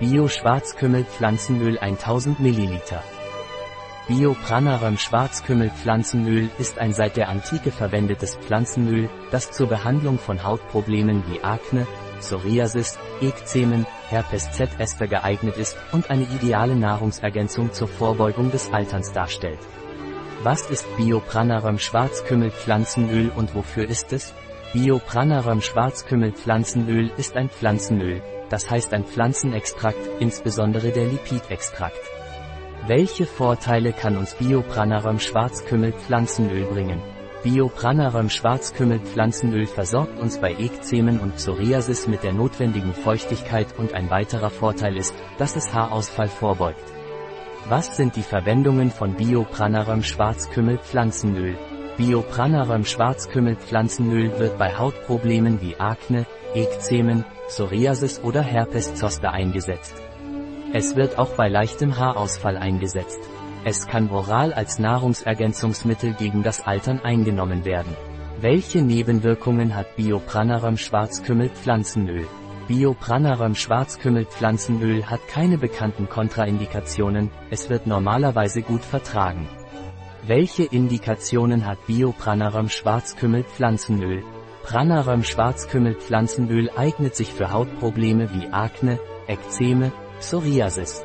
Bio Schwarzkümmel Pflanzenöl 1000 ml. Bio Pranarum Schwarzkümmel Pflanzenöl ist ein seit der Antike verwendetes Pflanzenöl, das zur Behandlung von Hautproblemen wie Akne, Psoriasis, Ekzemen, Herpes Zoster geeignet ist und eine ideale Nahrungsergänzung zur Vorbeugung des Alterns darstellt. Was ist Biopranarum Schwarzkümmel Pflanzenöl und wofür ist es? Biopranarum Schwarzkümmel Pflanzenöl ist ein Pflanzenöl, das heißt ein Pflanzenextrakt, insbesondere der Lipidextrakt. Welche Vorteile kann uns Biopranarum Schwarzkümmel Pflanzenöl bringen? Biopranarum Schwarzkümmel Pflanzenöl versorgt uns bei Ekzemen und Psoriasis mit der notwendigen Feuchtigkeit und ein weiterer Vorteil ist, dass es Haarausfall vorbeugt. Was sind die Verwendungen von Biopranarum Schwarzkümmel Pflanzenöl? Biopranarum Schwarzkümmel Pflanzenöl wird bei Hautproblemen wie Akne, Ekzemen, Psoriasis oder Herpes zoster eingesetzt. Es wird auch bei leichtem Haarausfall eingesetzt. Es kann oral als Nahrungsergänzungsmittel gegen das Altern eingenommen werden. Welche Nebenwirkungen hat Biopranarum Schwarzkümmel Pflanzenöl? Biopranarum Schwarzkümmel Pflanzenöl hat keine bekannten Kontraindikationen, es wird normalerweise gut vertragen. Welche Indikationen hat Biopranarum Schwarzkümmel Pflanzenöl? Pranarum Schwarzkümmel Pflanzenöl eignet sich für Hautprobleme wie Akne, Ekzeme, Psoriasis.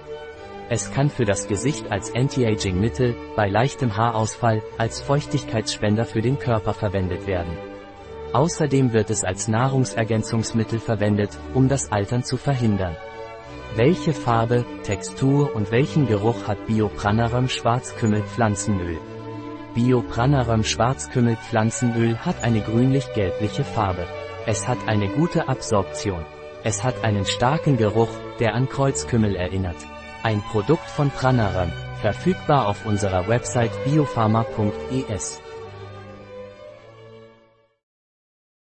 Es kann für das Gesicht als Anti-Aging-Mittel, bei leichtem Haarausfall, als Feuchtigkeitsspender für den Körper verwendet werden. Außerdem wird es als Nahrungsergänzungsmittel verwendet, um das Altern zu verhindern. Welche Farbe, Textur und welchen Geruch hat Biopranarum Schwarzkümmel Pflanzenöl? Biopranarum Schwarzkümmel Pflanzenöl hat eine grünlich-gelbliche Farbe. Es hat eine gute Absorption. Es hat einen starken Geruch, der an Kreuzkümmel erinnert. Ein Produkt von Pranarum, verfügbar auf unserer Website biopharma.es.